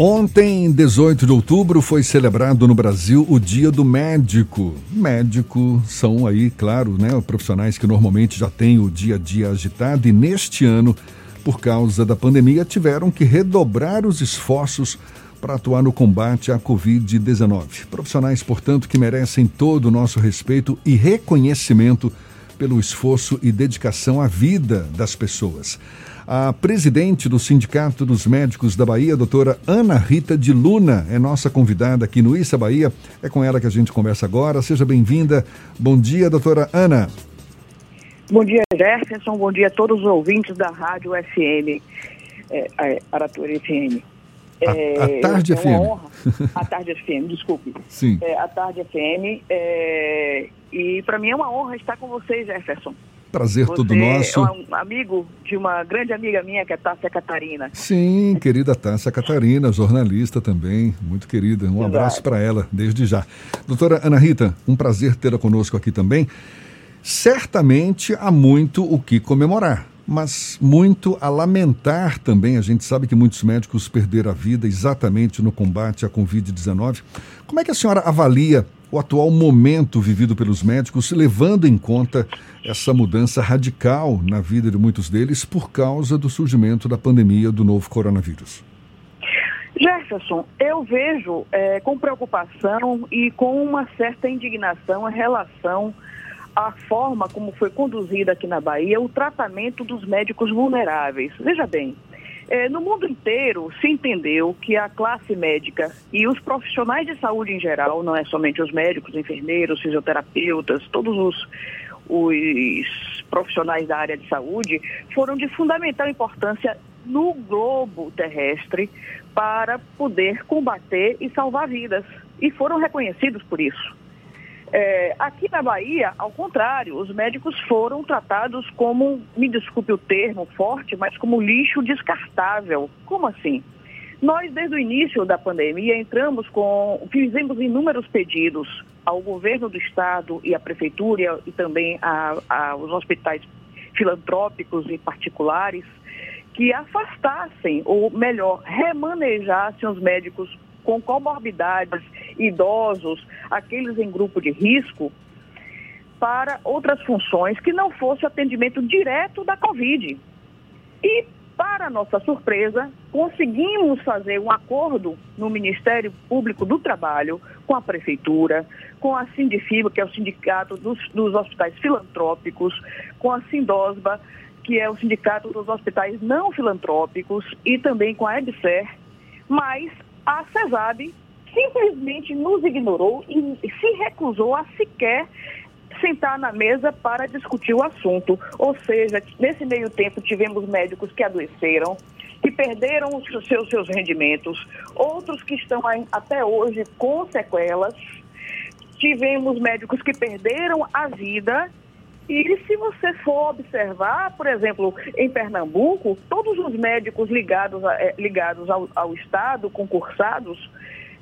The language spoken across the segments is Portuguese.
Ontem, 18 de outubro, foi celebrado no Brasil o Dia do Médico. Médico são aí, claro, né, profissionais que normalmente já têm o dia a dia agitado e neste ano, por causa da pandemia, tiveram que redobrar os esforços para atuar no combate à Covid-19. Profissionais, portanto, que merecem todo o nosso respeito e reconhecimento pelo esforço e dedicação à vida das pessoas. A presidente do Sindicato dos Médicos da Bahia, doutora Ana Rita de Luna, é nossa convidada aqui no Issa Bahia. É com ela que a gente conversa agora. Seja bem-vinda. Bom dia, doutora Ana. Bom dia, Jefferson. Bom dia a todos os ouvintes da Rádio FM, é, é, Aratura FM. É, a, Tarde é FM. Honra, a Tarde FM, desculpe. Sim. É, a Tarde FM. É, e para mim é uma honra estar com vocês, Jefferson. Prazer Você todo nosso. é um amigo de uma grande amiga minha, que é Tássia Catarina. Sim, querida Tássia Catarina, jornalista também, muito querida. Um Verdade. abraço para ela desde já. Doutora Ana Rita, um prazer tê-la conosco aqui também. Certamente há muito o que comemorar, mas muito a lamentar também. A gente sabe que muitos médicos perderam a vida exatamente no combate à Covid-19. Como é que a senhora avalia o atual momento vivido pelos médicos, levando em conta essa mudança radical na vida de muitos deles por causa do surgimento da pandemia do novo coronavírus? Jefferson, eu vejo é, com preocupação e com uma certa indignação em relação à forma como foi conduzida aqui na Bahia o tratamento dos médicos vulneráveis. Veja bem, é, no mundo inteiro se entendeu que a classe médica e os profissionais de saúde em geral, não é somente os médicos, enfermeiros, fisioterapeutas, todos os, os profissionais da área de saúde, foram de fundamental importância no globo terrestre para poder combater e salvar vidas. E foram reconhecidos por isso. É, aqui na Bahia, ao contrário, os médicos foram tratados como, me desculpe o termo forte, mas como lixo descartável. Como assim? Nós, desde o início da pandemia, entramos com, fizemos inúmeros pedidos ao governo do estado e à prefeitura e também aos hospitais filantrópicos e particulares que afastassem, ou melhor, remanejassem os médicos com comorbidades, idosos, aqueles em grupo de risco, para outras funções que não fosse atendimento direto da Covid. E, para nossa surpresa, conseguimos fazer um acordo no Ministério Público do Trabalho com a Prefeitura, com a Sindifiba, que é o Sindicato dos, dos Hospitais Filantrópicos, com a Sindosba, que é o Sindicato dos Hospitais Não Filantrópicos, e também com a EBSER, mas a CESAB simplesmente nos ignorou e se recusou a sequer sentar na mesa para discutir o assunto. Ou seja, nesse meio tempo tivemos médicos que adoeceram, que perderam os seus, seus rendimentos, outros que estão até hoje com sequelas. Tivemos médicos que perderam a vida e se você for observar, por exemplo, em Pernambuco, todos os médicos ligados, a, eh, ligados ao, ao Estado, concursados,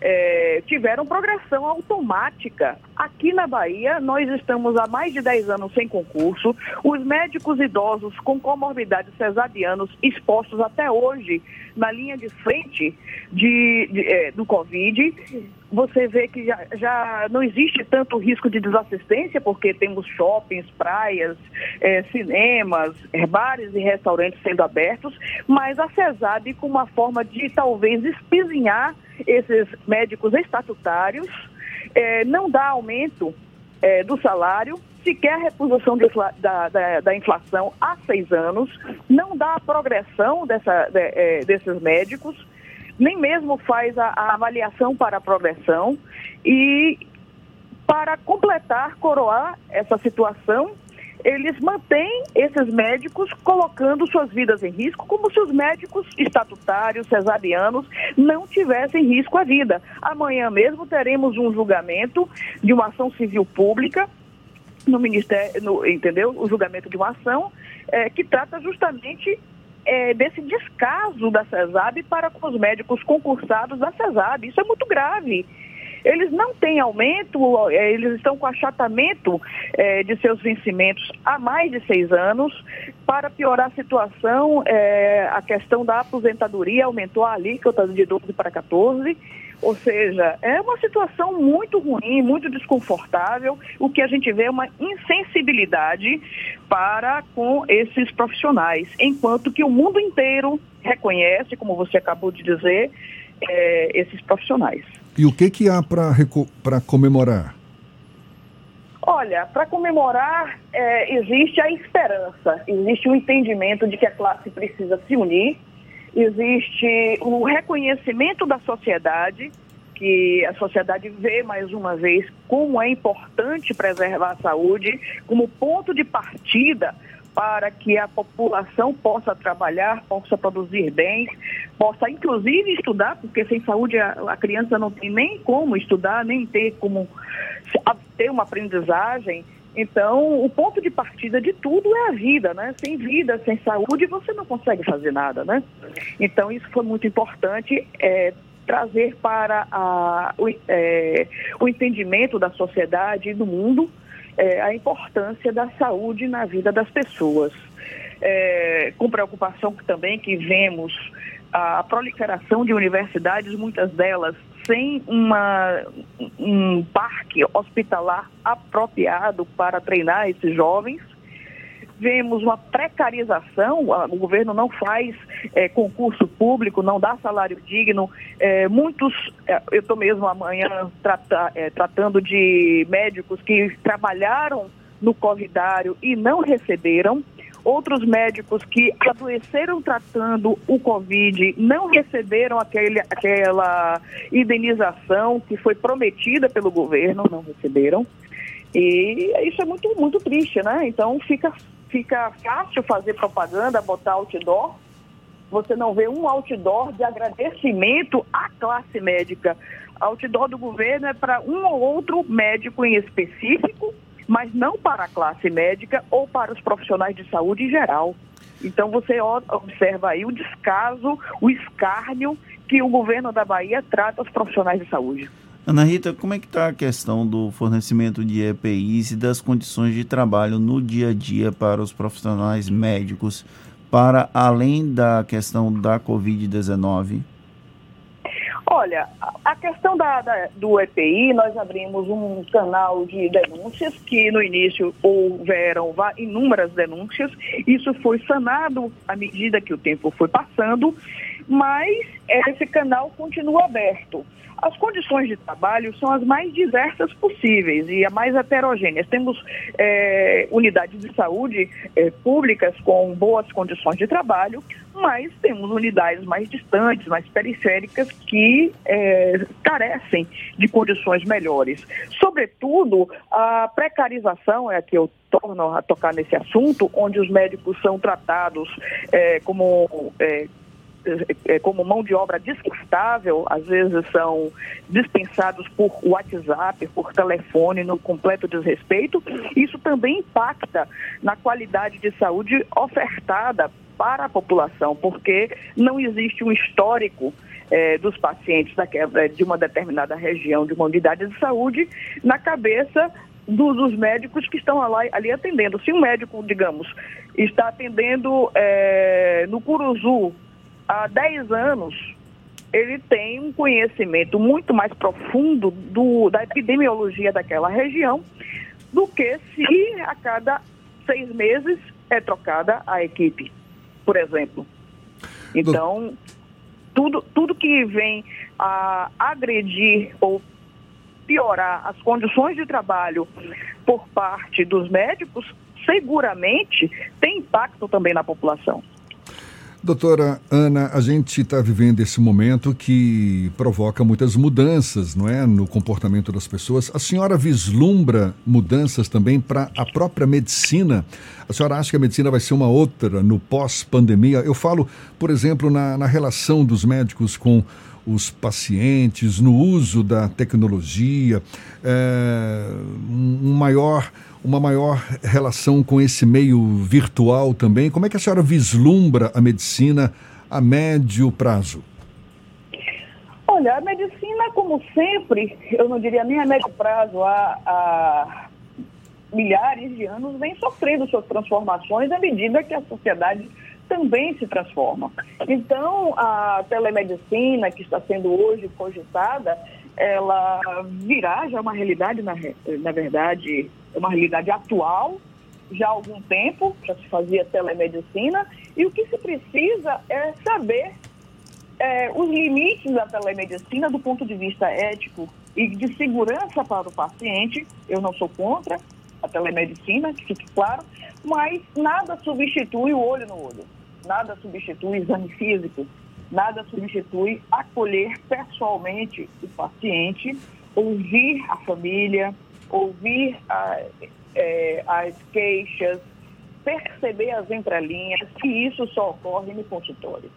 eh, tiveram progressão automática. Aqui na Bahia, nós estamos há mais de 10 anos sem concurso. Os médicos idosos com comorbidades cesarianos expostos até hoje na linha de frente de, de, eh, do Covid. Você vê que já, já, não existe tanto risco de desassistência, porque temos shoppings, praias, eh, cinemas, bares e restaurantes sendo abertos, mas a CESAB, com uma forma de talvez espizinhar esses médicos estatutários, eh, não dá aumento eh, do salário, sequer a reposição de, da, da, da, inflação há seis anos, não dá a progressão dessa, de, eh, desses médicos, nem mesmo faz a, a avaliação para a progressão e para completar, coroar essa situação, eles mantêm esses médicos colocando suas vidas em risco, como se os médicos estatutários, cesarianos, não tivessem risco à vida. Amanhã mesmo teremos um julgamento de uma ação civil pública no Ministério, no, entendeu? O julgamento de uma ação é, que trata justamente é, desse descaso da CESAB para com os médicos concursados da CESAB. Isso é muito grave. Eles não têm aumento, é, eles estão com achatamento é, de seus vencimentos há mais de seis anos. Para piorar a situação, é, a questão da aposentadoria aumentou a alíquota de 12 para 14. Ou seja, é uma situação muito ruim, muito desconfortável. O que a gente vê é uma insensibilidade para com esses profissionais, enquanto que o mundo inteiro reconhece, como você acabou de dizer, é, esses profissionais. E o que, que há para comemorar? Olha, para comemorar, é, existe a esperança, existe o entendimento de que a classe precisa se unir, existe o reconhecimento da sociedade, que a sociedade vê mais uma vez como é importante preservar a saúde como ponto de partida para que a população possa trabalhar, possa produzir bens, possa inclusive estudar, porque sem saúde a, a criança não tem nem como estudar, nem ter como ter uma aprendizagem. Então, o ponto de partida de tudo é a vida, né? Sem vida, sem saúde, você não consegue fazer nada, né? Então, isso foi muito importante. É, trazer para a, o, é, o entendimento da sociedade e do mundo é, a importância da saúde na vida das pessoas. É, com preocupação também que vemos a proliferação de universidades, muitas delas sem uma, um parque hospitalar apropriado para treinar esses jovens vemos uma precarização, o governo não faz é, concurso público, não dá salário digno. É, muitos, é, eu estou mesmo amanhã trata, é, tratando de médicos que trabalharam no Covidário e não receberam. Outros médicos que adoeceram tratando o Covid não receberam aquele, aquela indenização que foi prometida pelo governo, não receberam. E isso é muito, muito triste, né? Então fica fica fácil fazer propaganda, botar outdoor. Você não vê um outdoor de agradecimento à classe médica. Outdoor do governo é para um ou outro médico em específico, mas não para a classe médica ou para os profissionais de saúde em geral. Então você observa aí o descaso, o escárnio que o governo da Bahia trata os profissionais de saúde. Ana Rita, como é que está a questão do fornecimento de EPIs e das condições de trabalho no dia a dia para os profissionais médicos, para além da questão da Covid-19? Olha, a questão da, da, do EPI, nós abrimos um canal de denúncias que no início houveram inúmeras denúncias. Isso foi sanado à medida que o tempo foi passando, mas esse canal continua aberto. As condições de trabalho são as mais diversas possíveis e as mais heterogêneas. Temos é, unidades de saúde é, públicas com boas condições de trabalho, mas temos unidades mais distantes, mais periféricas, que é, carecem de condições melhores. Sobretudo, a precarização é a que eu torno a tocar nesse assunto, onde os médicos são tratados como como mão de obra descartável, às vezes são dispensados por WhatsApp, por telefone, no completo desrespeito. Isso também impacta na qualidade de saúde ofertada para a população, porque não existe um histórico é, dos pacientes daquela, de uma determinada região, de uma unidade de saúde, na cabeça dos, médicos que estão lá, ali atendendo. Se um médico, digamos, está atendendo é, no Curuzu, há 10 anos, ele tem um conhecimento muito mais profundo do, da epidemiologia daquela região do que se a cada seis meses é trocada a equipe, por exemplo. Então, tudo, tudo que vem a agredir ou piorar as condições de trabalho por parte dos médicos, seguramente tem impacto também na população. Doutora Ana, a gente está vivendo esse momento que provoca muitas mudanças, não é, no comportamento das pessoas. A senhora vislumbra mudanças também para a própria medicina? A senhora acha que a medicina vai ser uma outra no pós-pandemia? Eu falo, por exemplo, na, na relação dos médicos com os pacientes, no uso da tecnologia, é, um maior uma maior relação com esse meio virtual também. Como é que a senhora vislumbra a medicina a médio prazo? Olha, a medicina, como sempre, eu não diria nem a médio prazo, há, há milhares de anos, vem sofrendo suas transformações à medida que a sociedade também se transforma. Então, a telemedicina que está sendo hoje cogitada, ela virá já uma realidade, na, na verdade, uma realidade atual, já há algum tempo, já se fazia telemedicina, e o que se precisa é saber é, os limites da telemedicina do ponto de vista ético e de segurança para o paciente. Eu não sou contra a telemedicina, que fique claro, mas nada substitui o olho no olho, nada substitui exame físico, nada substitui acolher pessoalmente o paciente, ouvir a família, ouvir a, é, as queixas, perceber as entrelinhas, e isso só ocorre no consultório.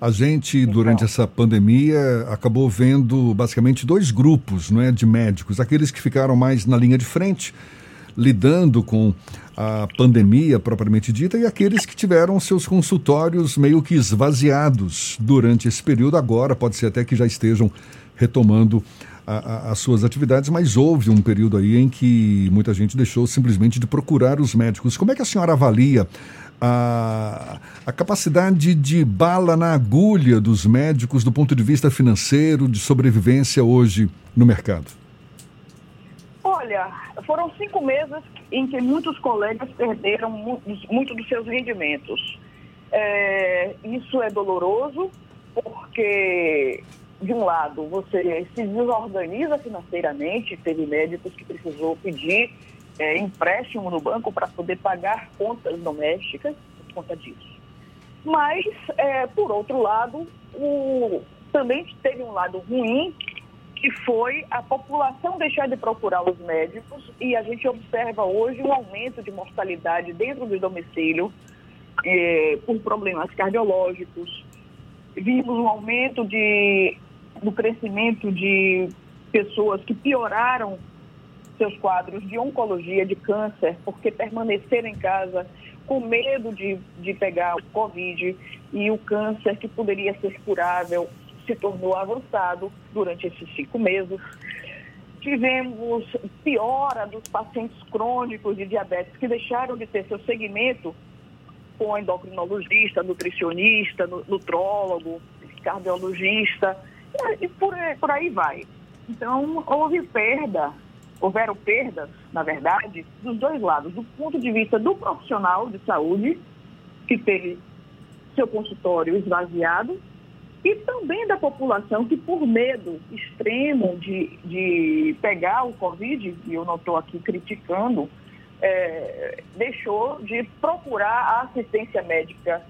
A gente, durante essa pandemia, acabou vendo basicamente dois grupos não é, de médicos. Aqueles que ficaram mais na linha de frente, lidando com a pandemia propriamente dita, e aqueles que tiveram seus consultórios meio que esvaziados durante esse período. Agora, pode ser até que já estejam retomando a, a, as suas atividades, mas houve um período aí em que muita gente deixou simplesmente de procurar os médicos. Como é que a senhora avalia a, a capacidade de bala na agulha dos médicos do ponto de vista financeiro, de sobrevivência hoje no mercado? Olha, foram cinco meses em que muitos colegas perderam muito dos seus rendimentos. É, isso é doloroso, porque, de um lado, você se desorganiza financeiramente, teve médicos que precisou pedir é, empréstimo no banco para poder pagar contas domésticas por conta disso. Mas, é, por outro lado, o, também teve um lado ruim, que foi a população deixar de procurar os médicos e a gente observa hoje um aumento de mortalidade dentro do domicílio é, por problemas cardiológicos. Vimos um aumento de, do crescimento de pessoas que pioraram seus quadros de oncologia, de câncer, porque permaneceram em casa com medo de, de pegar o Covid e o câncer que poderia ser curável se tornou avançado durante esses cinco meses. Tivemos piora dos pacientes crônicos de diabetes que deixaram de ter seu segmento com endocrinologista, nutricionista, nutrólogo, cardiologista, e por, por aí vai. Então, houve perda houveram perdas, na verdade, dos dois lados. Do ponto de vista do profissional de saúde, que teve seu consultório esvaziado, e também da população que, por medo extremo de, de pegar o Covid, e eu não estou aqui criticando, é, deixou de procurar a assistência médica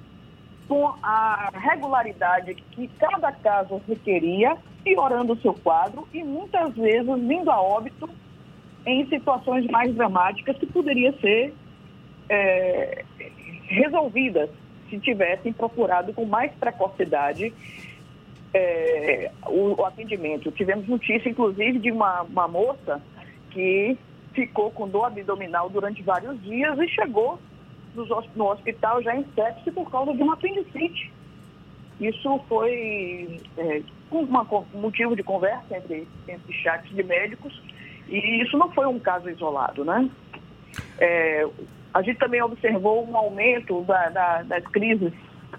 com a regularidade que cada caso requeria, piorando o seu quadro e muitas vezes vindo a óbito em situações mais dramáticas que poderiam ser é, resolvidas se tivessem procurado com mais precocidade é, o, o, atendimento. Tivemos notícia, inclusive, de uma, uma moça que ficou com dor abdominal durante vários dias e chegou no hospital já em sepse por causa de uma apendicite. Isso foi é, um motivo de conversa entre, entre chats de médicos e isso não foi um caso isolado, né? É, a gente também observou um aumento da, da, das crises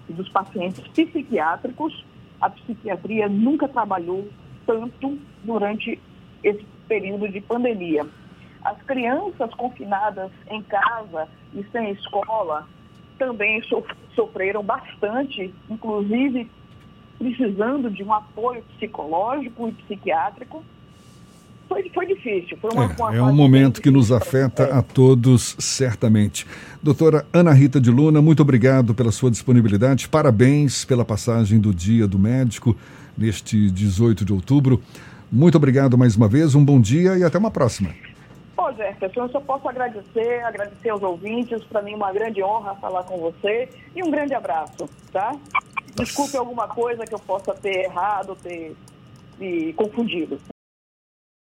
dos pacientes psiquiátricos. A psiquiatria nunca trabalhou tanto durante esse período de pandemia. As crianças confinadas em casa e sem escola também sofreram bastante, inclusive precisando de um apoio psicológico e psiquiátrico foi, foi difícil. Foi uma, é, uma é um momento que nos afeta é. a todos, certamente. Doutora Ana Rita de Luna, muito obrigado pela sua disponibilidade. Parabéns pela passagem do Dia do Médico neste 18 de outubro. Muito obrigado mais uma vez, um bom dia e até uma próxima. Ô, Jefferson, eu só posso agradecer, agradecer aos ouvintes. Para mim, uma grande honra falar com você e um grande abraço, tá? Desculpe alguma coisa que eu possa ter errado, ter me confundido.